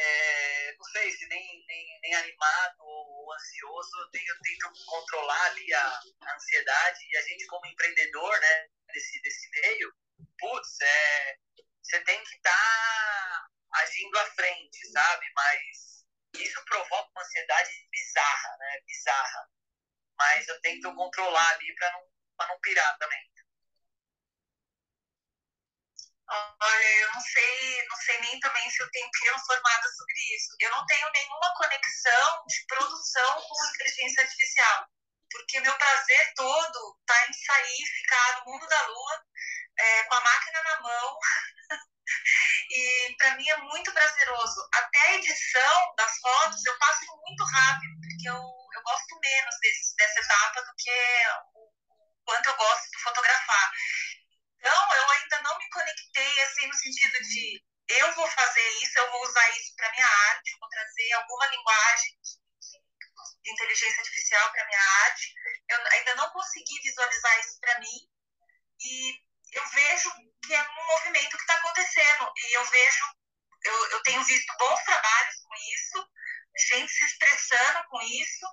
é, não sei se nem, nem, nem animado ou ansioso, eu tenho, eu tenho controlar ali a, a ansiedade e a gente como empreendedor, né, desse, desse meio, putz, é, você tem que estar tá agindo à frente, sabe? Mas isso provoca uma ansiedade bizarra, né? Bizarra. Mas eu tento controlar ali para não, não pirar também. Olha, eu não sei, não sei nem também se eu tenho opinião formada sobre isso. Eu não tenho nenhuma conexão de produção com inteligência artificial, porque meu prazer todo está em sair, ficar no mundo da lua, é, com a máquina na mão. e para mim é muito prazeroso. Até a edição das fotos eu passo muito rápido, porque eu, eu gosto menos desse, dessa etapa do que o, quanto eu gosto de fotografar. Eu não me conectei assim no sentido de eu vou fazer isso, eu vou usar isso para minha arte, vou trazer alguma linguagem de inteligência artificial para minha arte. Eu ainda não consegui visualizar isso para mim e eu vejo que é um movimento que está acontecendo e eu vejo, eu, eu tenho visto bons trabalhos com isso, gente se expressando com isso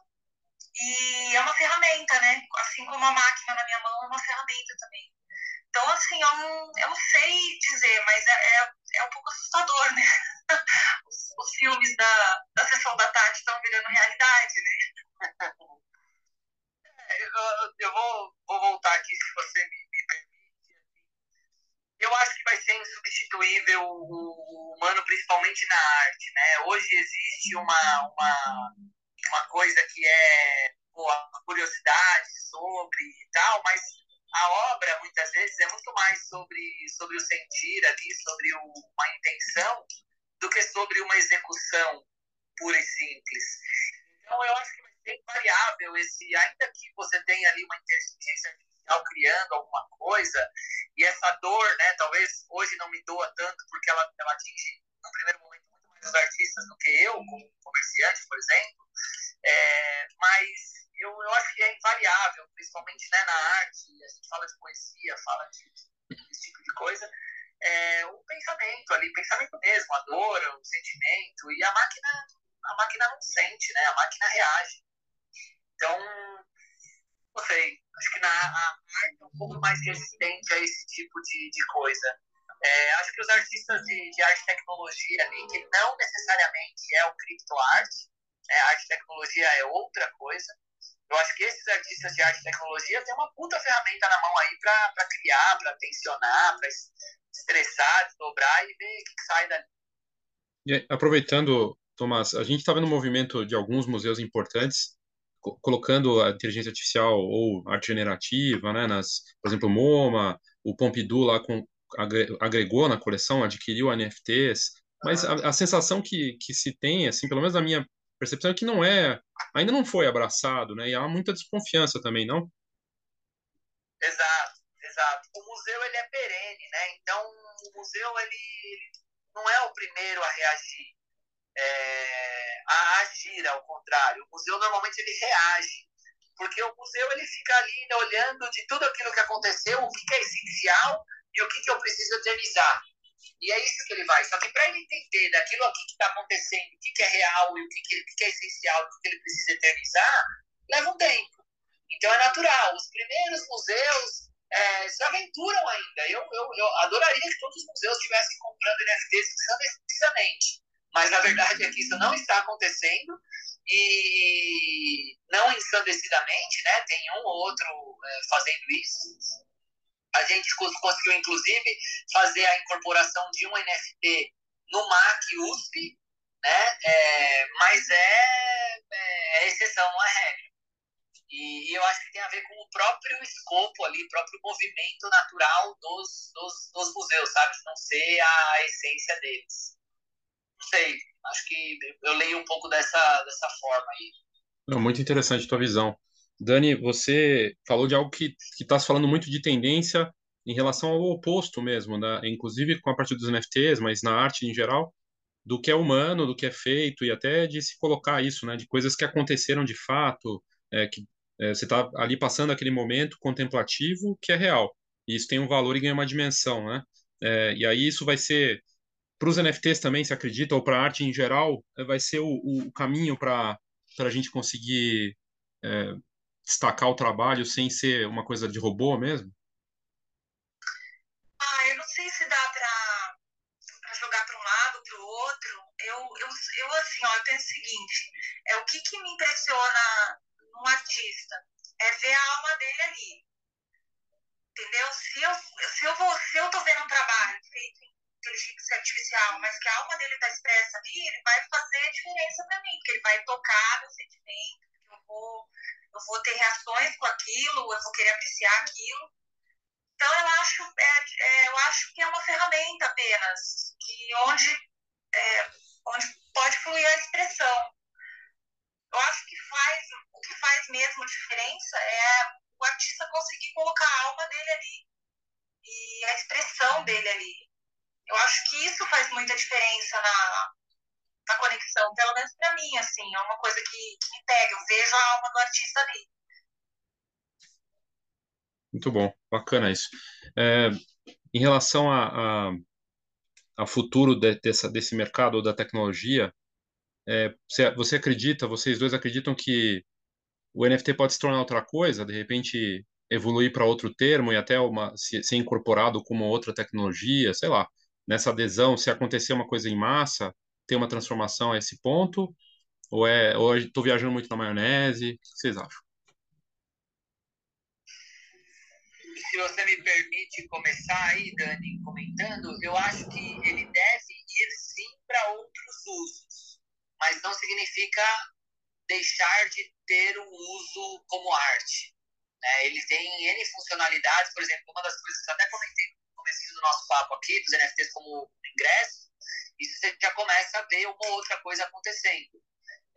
e é uma ferramenta, né? Assim como a máquina na minha mão é uma ferramenta também. Então, assim, eu não, eu não sei dizer, mas é, é, é um pouco assustador, né? Os, os filmes da, da sessão da tarde estão virando realidade, né? É, eu, eu vou, vou voltar aqui, se você me, permite. Eu acho que vai ser insubstituível o humano, principalmente na arte, né? Hoje existe uma, uma, uma coisa que é pô, a curiosidade sobre e tal, mas a obra, muitas vezes, é muito mais sobre, sobre o sentir ali, sobre o, uma intenção, do que sobre uma execução pura e simples. Então, eu acho que vai ser invariável esse, ainda que você tenha ali uma inteligência artificial criando alguma coisa, e essa dor, né, talvez hoje não me doa tanto, porque ela, ela atinge, no primeiro momento, muito mais os artistas do que eu, como comerciante, por exemplo, é, mas eu, eu acho que é invariável, principalmente né, na arte, a gente fala de poesia, fala de, desse tipo de coisa, é, o pensamento ali, pensamento mesmo, a dor, o sentimento, e a máquina, a máquina não sente, né? A máquina reage. Então, não sei, acho que na, a arte é um pouco mais resistente a esse tipo de, de coisa. É, acho que os artistas de, de arte e tecnologia ali, que não necessariamente é o criptoarte, é, arte e tecnologia é outra coisa, eu acho que esses artistas de arte e tecnologia têm uma puta ferramenta na mão aí para criar, para tensionar, para estressar, desdobrar e ver o que, sai dali. E, aproveitando, Tomás, a gente está vendo um movimento de alguns museus importantes co colocando a inteligência artificial ou arte generativa, né, nas, por exemplo, o MoMA, o Pompidou lá com, agregou na coleção, adquiriu NFTs, mas a, a sensação que, que se tem, assim, pelo menos na minha percepção é que não é, ainda não foi abraçado, né? E há muita desconfiança também, não? Exato, exato. O museu ele é perene, né? Então o museu ele não é o primeiro a reagir, é, a agir ao contrário. O museu normalmente ele reage, porque o museu ele fica ali olhando de tudo aquilo que aconteceu, o que, que é essencial e o que, que eu preciso eternizar. E é isso que ele vai. Só que para ele entender daquilo aqui que está acontecendo, o que, que, é real e o que, que, que é essencial, o que, ele precisa eternizar, leva um tempo. Então é natural. Os primeiros museus é, se aventuram ainda. Eu, eu, eu adoraria que todos os museus estivessem comprando NFTs ensandecidamente. Mas a verdade é que isso não está acontecendo e não ensandecidamente, né? Tem um ou outro é, fazendo isso. A gente conseguiu, inclusive, fazer a incorporação de um NFT no MAC USP, né? É, mas é, é, é exceção, é regra. E, e, eu acho que tem a ver com o próprio escopo ali, próprio movimento natural dos, dos, dos museus, sabe? Não ser a essência deles. Não sei, acho que eu leio um pouco dessa, dessa forma aí. Muito interessante a tua visão. Dani, você falou de algo que está se falando muito de tendência em relação ao oposto mesmo, né? inclusive com a parte dos NFTs, mas na arte em geral, do que é humano, do que é feito, e até de se colocar isso, né? de coisas que aconteceram de fato, é, que é, você está ali passando aquele momento contemplativo que é real. E isso tem um valor e ganha uma dimensão, né? É, e aí isso vai ser para os NFTs também, se acredita, ou para a arte em geral, é, vai ser o, o caminho para a gente conseguir é, destacar o trabalho sem ser uma coisa de robô mesmo? Ah, eu não sei se dá para jogar para um lado, para o outro. Eu, eu, eu, assim, ó, eu penso o seguinte: é o que, que me impressiona um artista é ver a alma dele ali. Entendeu? Se eu, se eu, vou, se eu tô vendo um trabalho feito em inteligência artificial, mas que a alma dele está expressa ali, ele vai fazer diferença para mim, porque ele vai tocar meu sentimento, eu vou, eu vou ter reações com aquilo, eu vou querer apreciar aquilo. Então eu acho, é, é, eu acho que é uma ferramenta apenas, que onde, é, onde pode fluir a expressão. Eu acho que faz, o que faz mesmo diferença é o artista conseguir colocar a alma dele ali e a expressão dele ali. Eu acho que isso faz muita diferença na, na conexão, pelo menos para mim, assim, é uma coisa que, que me pega, eu vejo a alma do artista ali. Muito bom, bacana isso. É, em relação a, a, a futuro de, dessa, desse mercado da tecnologia, é, você, você acredita, vocês dois acreditam que o NFT pode se tornar outra coisa, de repente evoluir para outro termo e até uma, se, ser incorporado como outra tecnologia, sei lá, nessa adesão, se acontecer uma coisa em massa, ter uma transformação a esse ponto? Ou é, ou estou viajando muito na maionese? O que vocês acham? Se você me permite começar aí, Dani, comentando, eu acho que ele deve ir sim para outros usos mas não significa deixar de ter o uso como arte. Né? Ele tem N funcionalidades, por exemplo, uma das coisas que eu até comentei no começo do nosso papo aqui, dos NFTs como ingresso, isso você já começa a ver uma outra coisa acontecendo.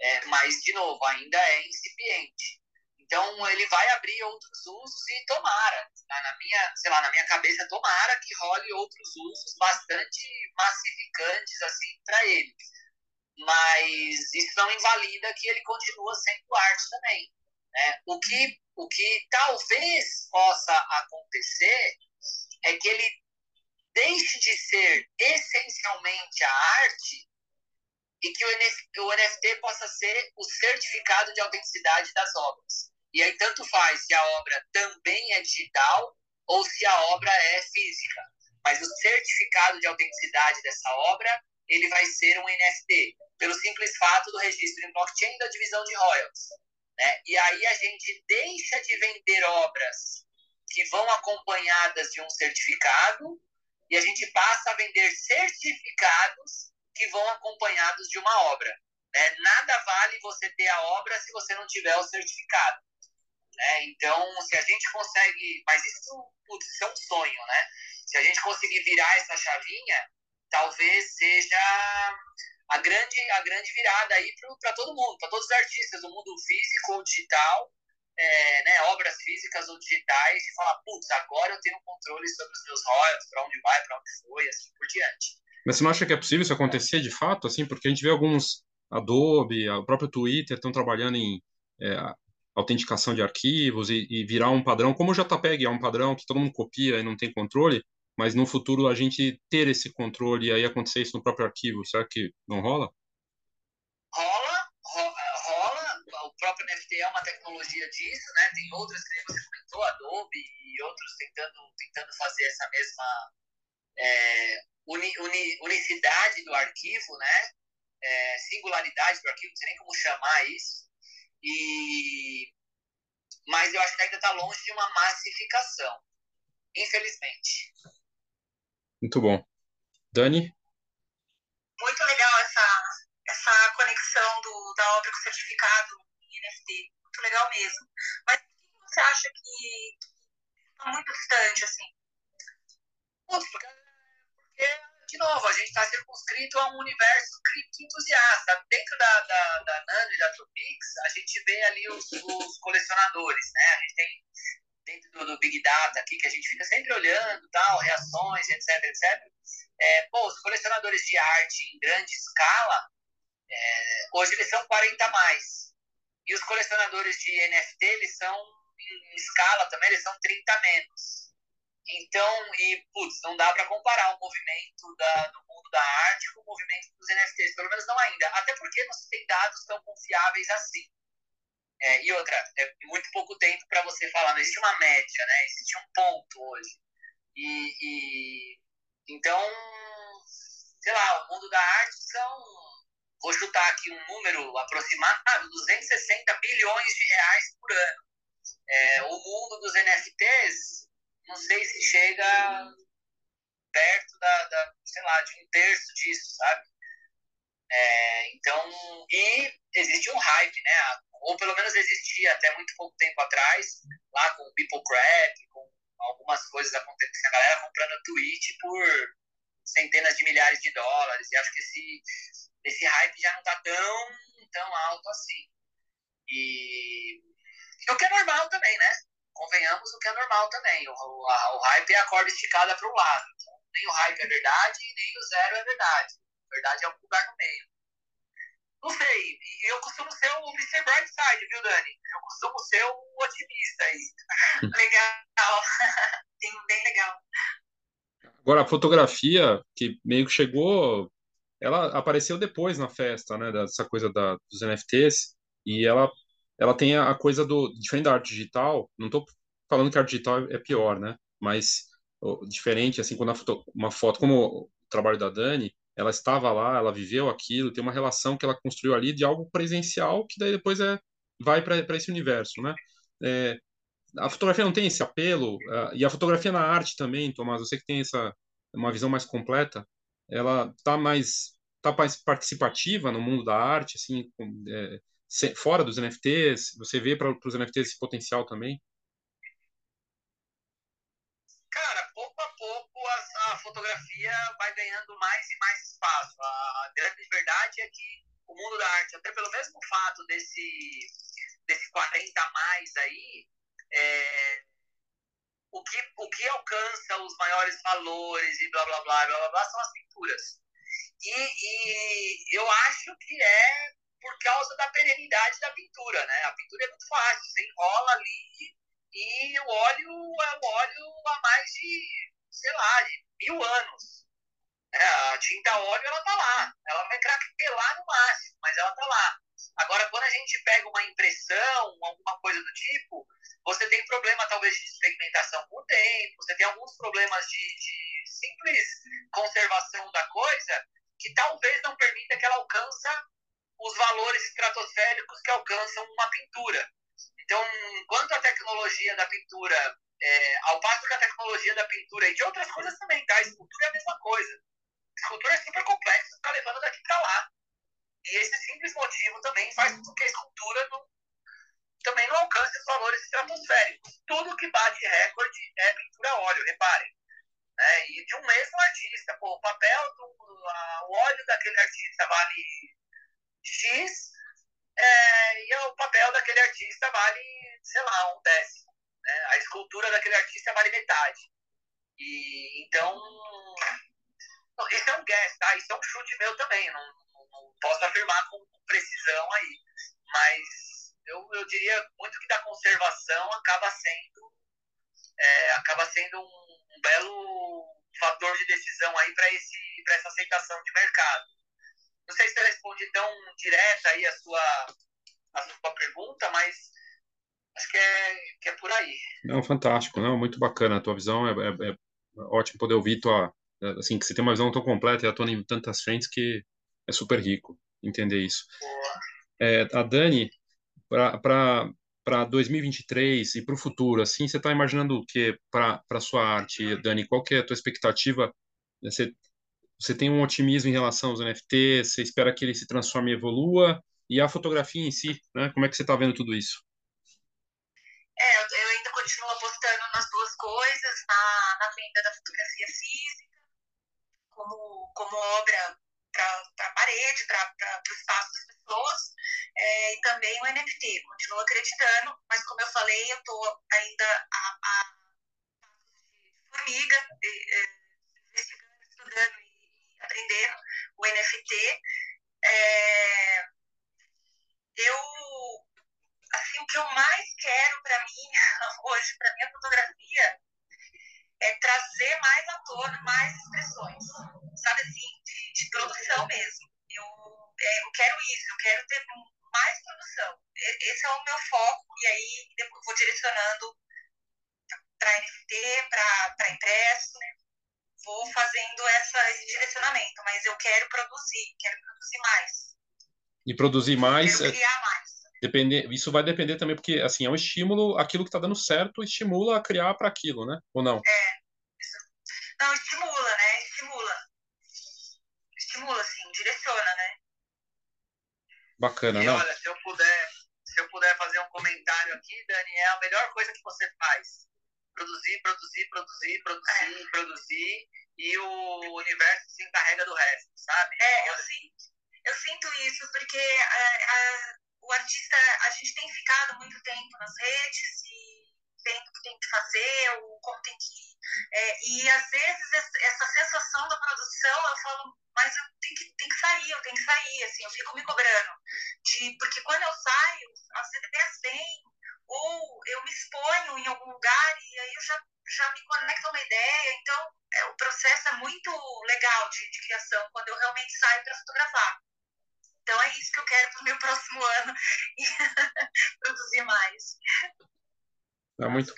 É, mas, de novo, ainda é incipiente. Então, ele vai abrir outros usos e tomara, na minha, sei lá, na minha cabeça, tomara que role outros usos bastante massificantes, assim, para ele mas isso não invalida que ele continua sendo arte também. Né? O, que, o que talvez possa acontecer é que ele deixe de ser essencialmente a arte e que o NFT possa ser o certificado de autenticidade das obras. E aí tanto faz se a obra também é digital ou se a obra é física. Mas o certificado de autenticidade dessa obra ele vai ser um NFT, pelo simples fato do registro em blockchain da divisão de royalties. Né? E aí a gente deixa de vender obras que vão acompanhadas de um certificado e a gente passa a vender certificados que vão acompanhados de uma obra. Né? Nada vale você ter a obra se você não tiver o certificado. Né? Então, se a gente consegue, mas isso, putz, isso é um sonho, né? Se a gente conseguir virar essa chavinha, talvez seja a grande, a grande virada aí para todo mundo, para todos os artistas do mundo físico ou digital, é, né, obras físicas ou digitais, e falar, putz, agora eu tenho controle sobre os meus royalties, para onde vai, para onde foi, assim por diante. Mas você não acha que é possível isso acontecer de fato, assim, porque a gente vê alguns Adobe, o próprio Twitter estão trabalhando em é, autenticação de arquivos e, e, virar um padrão, como o JPEG é um padrão que todo mundo copia e não tem controle, mas no futuro a gente ter esse controle e aí acontecer isso no próprio arquivo, será que não rola? Rola, rola, próprio NFT é uma tecnologia disso, né? Tem outras que você comentou, Adobe e outros tentando, tentando fazer essa mesma é, uni, uni, unicidade do arquivo, né? É, singularidade do arquivo, não sei nem como chamar isso. E, mas eu acho que ainda está longe de uma massificação, infelizmente. Muito bom. Dani? Muito legal essa, essa da obra com certificado em NFT. Muito legal mesmo. Mas o que você acha que está muito distante, assim? Porque, de novo, a gente está circunscrito a um universo cripto entusiasta. Dentro da, da, da Nano e da Tropix, a gente vê ali os, os colecionadores, né? A gente tem dentro do, do, Big Data aqui, que a gente fica sempre olhando, tal, reações, etc, etc. É, pô, os colecionadores de arte em grande escala, é, hoje eles são 40 mais. E os colecionadores de NFT, eles são em escala também, eles são 30 menos. Então, e, putz, não dá para comparar o movimento da, do mundo da arte com o movimento dos NFTs, pelo menos não ainda. Até porque não se tem dados tão confiáveis assim. É, e outra, é muito pouco tempo para você falar, não existe uma média, né? Existe um ponto hoje. E, e, então, sei lá, o mundo da arte são, vou chutar aqui um número aproximado, 260 bilhões de reais por ano. É, o mundo dos NFTs, não sei se chega perto da, da, sei lá, de um terço disso, sabe? É, então, e existe um hype, né? Ou pelo menos existia até muito pouco tempo atrás, lá com o People Crap, com algumas coisas acontecendo, a galera comprando Twitch por centenas de milhares de dólares. E acho que esse, esse hype já não tá tão, tão alto assim. E o que é normal também, né? Convenhamos o que é normal também. O, a, o hype é a corda esticada para o lado. Então, nem o hype é verdade, nem o zero é verdade. A verdade é um lugar no meio. Não sei, eu costumo ser o Mr. Brightside, viu, Dani? Eu costumo ser o otimista aí. legal. bem legal. Agora, a fotografia, que meio que chegou, ela apareceu depois na festa, né, dessa coisa da, dos NFTs, e ela, ela tem a coisa do, diferente da arte digital, não estou falando que a arte digital é pior, né, mas diferente, assim, quando foto, uma foto, como o trabalho da Dani, ela estava lá, ela viveu aquilo, tem uma relação que ela construiu ali de algo presencial que daí depois é vai para esse universo, né? É, a fotografia não tem esse apelo uh, e a fotografia na arte também, Tomás, eu sei que tem essa uma visão mais completa, ela tá mais tá mais participativa no mundo da arte, assim, é, fora dos NFTs, você vê para os NFTs esse potencial também? a fotografia vai ganhando mais e mais espaço. A grande verdade é que o mundo da arte, até pelo mesmo fato desse, desse 40 a mais aí, é, o, que, o que alcança os maiores valores e blá blá blá blá blá, blá são as pinturas. E, e eu acho que é por causa da perenidade da pintura, né? A pintura é muito fácil, você enrola ali e o óleo é um óleo a mais de, sei lá, de mil anos. É, a tinta óleo, ela tá lá. Ela vai craquelar no máximo, mas ela tá lá. Agora, quando a gente pega uma impressão, alguma coisa do tipo, você tem problema, talvez, de despigmentação com o tempo, você tem alguns problemas de, de simples conservação da coisa que talvez não permita que ela alcance os valores estratosféricos que alcançam uma pintura. Então, enquanto a tecnologia da pintura é, ao passo que a tecnologia da pintura e de outras coisas também, tá? A escultura é a mesma coisa. A escultura é super complexa, está levando daqui para lá. E esse simples motivo também faz com que a escultura não, também não alcance os valores estratosféricos. Tudo que bate recorde é pintura a óleo, reparem. É, e de um mesmo artista. Pô, o papel, do, a, o óleo daquele artista vale X, é, e o papel daquele artista vale, sei lá, um décimo. Né? A escultura daquele artista vale metade. E, então, isso é um guess, tá? Isso é um chute meu também. Não, posso afirmar com precisão aí. Mas eu, eu diria muito que da conservação acaba sendo, é, acaba sendo um, um belo fator de decisão aí para essa aceitação de mercado. Não sei se eu respondi tão direta aí a sua, a sua pergunta, mas acho que é, que é por aí. Não, fantástico, não, muito bacana a tua visão, é, é, é ótimo poder ouvir tua, assim, que você tem uma visão tão completa e atua em tantas frentes que é super rico entender isso. É, a Dani, para 2023 e para o futuro, assim, você está imaginando o que para a sua arte, Dani? Qual que é a tua expectativa? Você, você tem um otimismo em relação aos NFTs? Você espera que ele se transforme e evolua? e a fotografia em si, né? Como é que você está vendo tudo isso? É, eu ainda continuo apostando nas duas coisas, na, na venda da fotografia física, como, como obra para a parede, para o espaço das pessoas, é, e também o NFT. Continuo acreditando, mas como eu falei, eu estou ainda a, a formiga, investigando, estudando e aprendendo o NFT. É, eu, assim, o que eu mais quero para mim hoje, para minha fotografia, é trazer mais à tona, mais expressões, sabe assim, de, produção mesmo. Eu, é, eu quero isso, eu quero ter mais produção. Esse é o meu foco, e aí depois vou direcionando para NFT, para impresso, né? vou fazendo essa, esse direcionamento, mas eu quero produzir, quero produzir mais. E produzir mais. Quero é criar mais. Depender, isso vai depender também, porque assim, é um estímulo, aquilo que está dando certo estimula a criar para aquilo, né? Ou não? É. Não, estimula, né? Estimula. Estimula, sim, direciona, né? Bacana, e não? Olha, se eu puder, se eu puder fazer um comentário aqui, Dani, é a melhor coisa que você faz. Produzir, produzir, produzir, produzir, é. produzir, e o universo se encarrega do resto, sabe? É, eu sinto, eu sinto isso, porque a, a o artista, a gente tem ficado muito tempo nas redes e vendo o que tem que fazer, ou como tem que. É, e às vezes essa sensação da produção, eu falo, mas eu tenho que, tenho que sair, eu tenho que sair, assim, eu fico me cobrando. De, porque quando eu saio, as ideias vêm, ou eu me exponho em algum lugar e aí eu já, já me conecto a uma ideia. Então, é, o processo é muito legal de, de criação, quando eu realmente saio para fotografar. Então é isso que eu quero para o meu próximo ano produzir mais. É muito,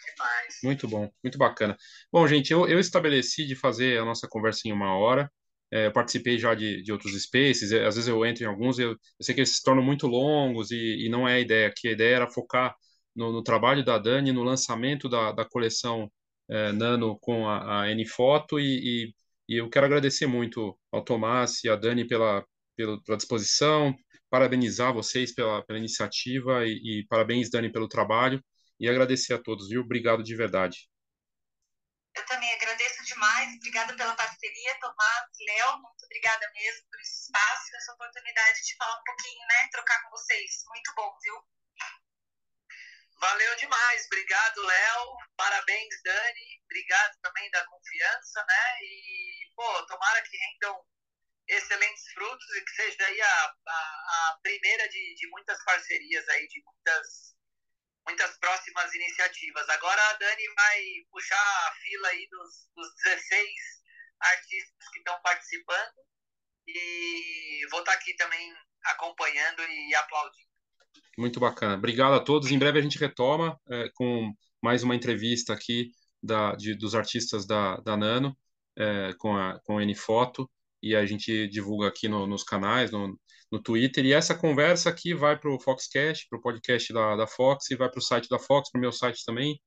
muito bom, muito bacana. Bom, gente, eu, eu estabeleci de fazer a nossa conversa em uma hora. É, participei já de, de outros spaces, é, às vezes eu entro em alguns, eu, eu sei que eles se tornam muito longos e, e não é a ideia aqui. A ideia era focar no, no trabalho da Dani, no lançamento da, da coleção é, Nano com a, a N-Foto e, e, e eu quero agradecer muito ao Tomás e à Dani pela, pela disposição, parabenizar vocês pela, pela iniciativa e, e, parabéns, Dani, pelo trabalho e agradecer a todos, viu? Obrigado de verdade. Eu também agradeço demais, obrigada pela parceria, Tomás, Léo, muito obrigada mesmo por esse espaço, essa oportunidade de falar um pouquinho, né, trocar com vocês. Muito bom, viu? Valeu demais, obrigado, Léo, parabéns, Dani, obrigado também da confiança, né, e, pô, tomara que rendam excelentes frutos e que seja aí a, a, a primeira de, de muitas parcerias aí, de muitas, muitas próximas iniciativas. Agora a Dani vai puxar a fila aí dos, dos 16 artistas que estão participando e vou estar tá aqui também acompanhando e aplaudindo. Muito bacana. Obrigado a todos. Em breve a gente retoma é, com mais uma entrevista aqui da, de, dos artistas da, da Nano, é, com a, com a N-Foto e a gente divulga aqui no, nos canais, no, no Twitter. E essa conversa aqui vai para o Foxcast, para o podcast da, da Fox, e vai para o site da Fox, para o meu site também.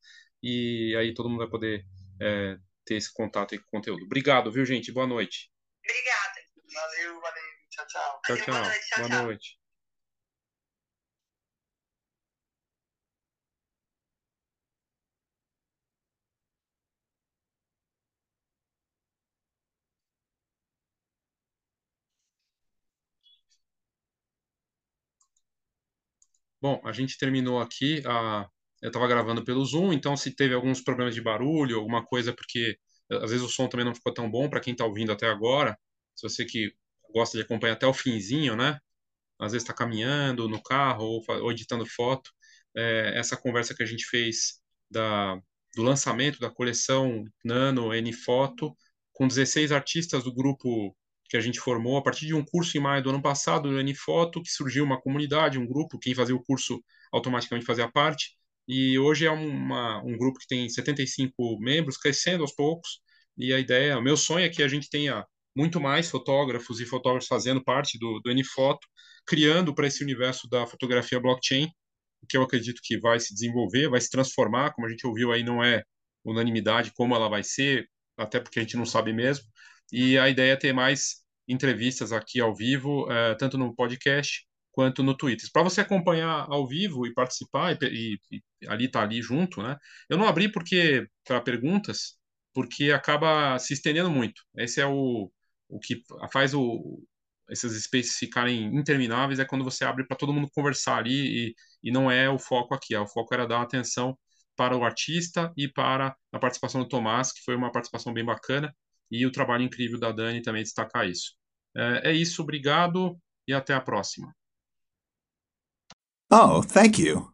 E aí todo mundo vai poder é, ter esse contato e conteúdo. Obrigado, viu, gente? Boa noite. Obrigada. Valeu, valeu. Tchau, tchau. Tchau, tchau. Boa noite. Tchau, Boa noite. Bom, a gente terminou aqui. A... Eu estava gravando pelo Zoom, então se teve alguns problemas de barulho, alguma coisa, porque eh, às vezes o som também não ficou tão bom para quem está ouvindo até agora. Se você que gosta de acompanhar até o finzinho, né? Às vezes está caminhando no carro ou, ou editando foto. É, essa conversa que a gente fez da, do lançamento da coleção Nano N Foto, com 16 artistas do grupo que a gente formou a partir de um curso em maio do ano passado, no Anifoto, que surgiu uma comunidade, um grupo, quem fazia o curso automaticamente fazia parte, e hoje é uma, um grupo que tem 75 membros, crescendo aos poucos, e a ideia, o meu sonho é que a gente tenha muito mais fotógrafos e fotógrafos fazendo parte do, do Anifoto, criando para esse universo da fotografia blockchain, que eu acredito que vai se desenvolver, vai se transformar, como a gente ouviu aí, não é unanimidade como ela vai ser, até porque a gente não sabe mesmo, e a ideia é ter mais entrevistas aqui ao vivo, uh, tanto no podcast quanto no Twitter. Para você acompanhar ao vivo e participar, e, e, e ali tá ali junto, né? Eu não abri porque para perguntas, porque acaba se estendendo muito. Esse é o, o que faz o, esses spaces ficarem intermináveis é quando você abre para todo mundo conversar ali e, e não é o foco aqui. É, o foco era dar atenção para o artista e para a participação do Tomás, que foi uma participação bem bacana, e o trabalho incrível da Dani também destacar isso. É, é isso, obrigado e até a próxima. Oh, thank you.